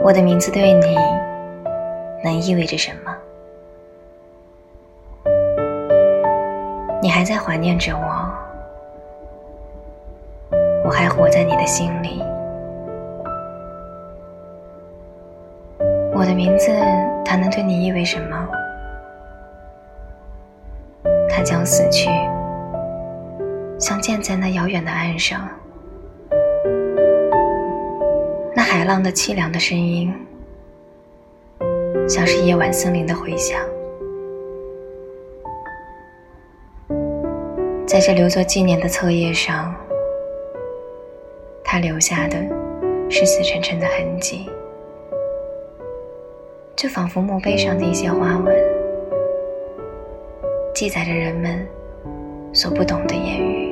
我的名字对你能意味着什么？你还在怀念着我，我还活在你的心里。我的名字，它能对你意味什么？它将死去，像建在那遥远的岸上。浪的凄凉的声音，像是夜晚森林的回响。在这留作纪念的册页上，他留下的是死沉沉的痕迹，就仿佛墓碑上的一些花纹，记载着人们所不懂的言语。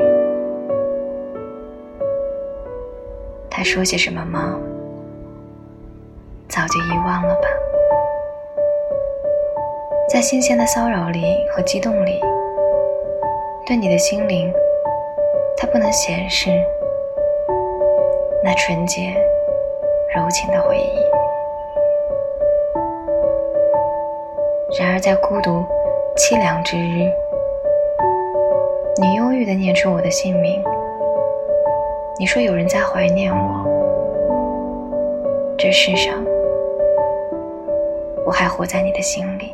他说些什么吗？早就遗忘了吧，在新鲜的骚扰里和激动里，对你的心灵，它不能显示那纯洁、柔情的回忆。然而，在孤独、凄凉之日，你忧郁地念出我的姓名，你说有人在怀念我，这世上。我还活在你的心里。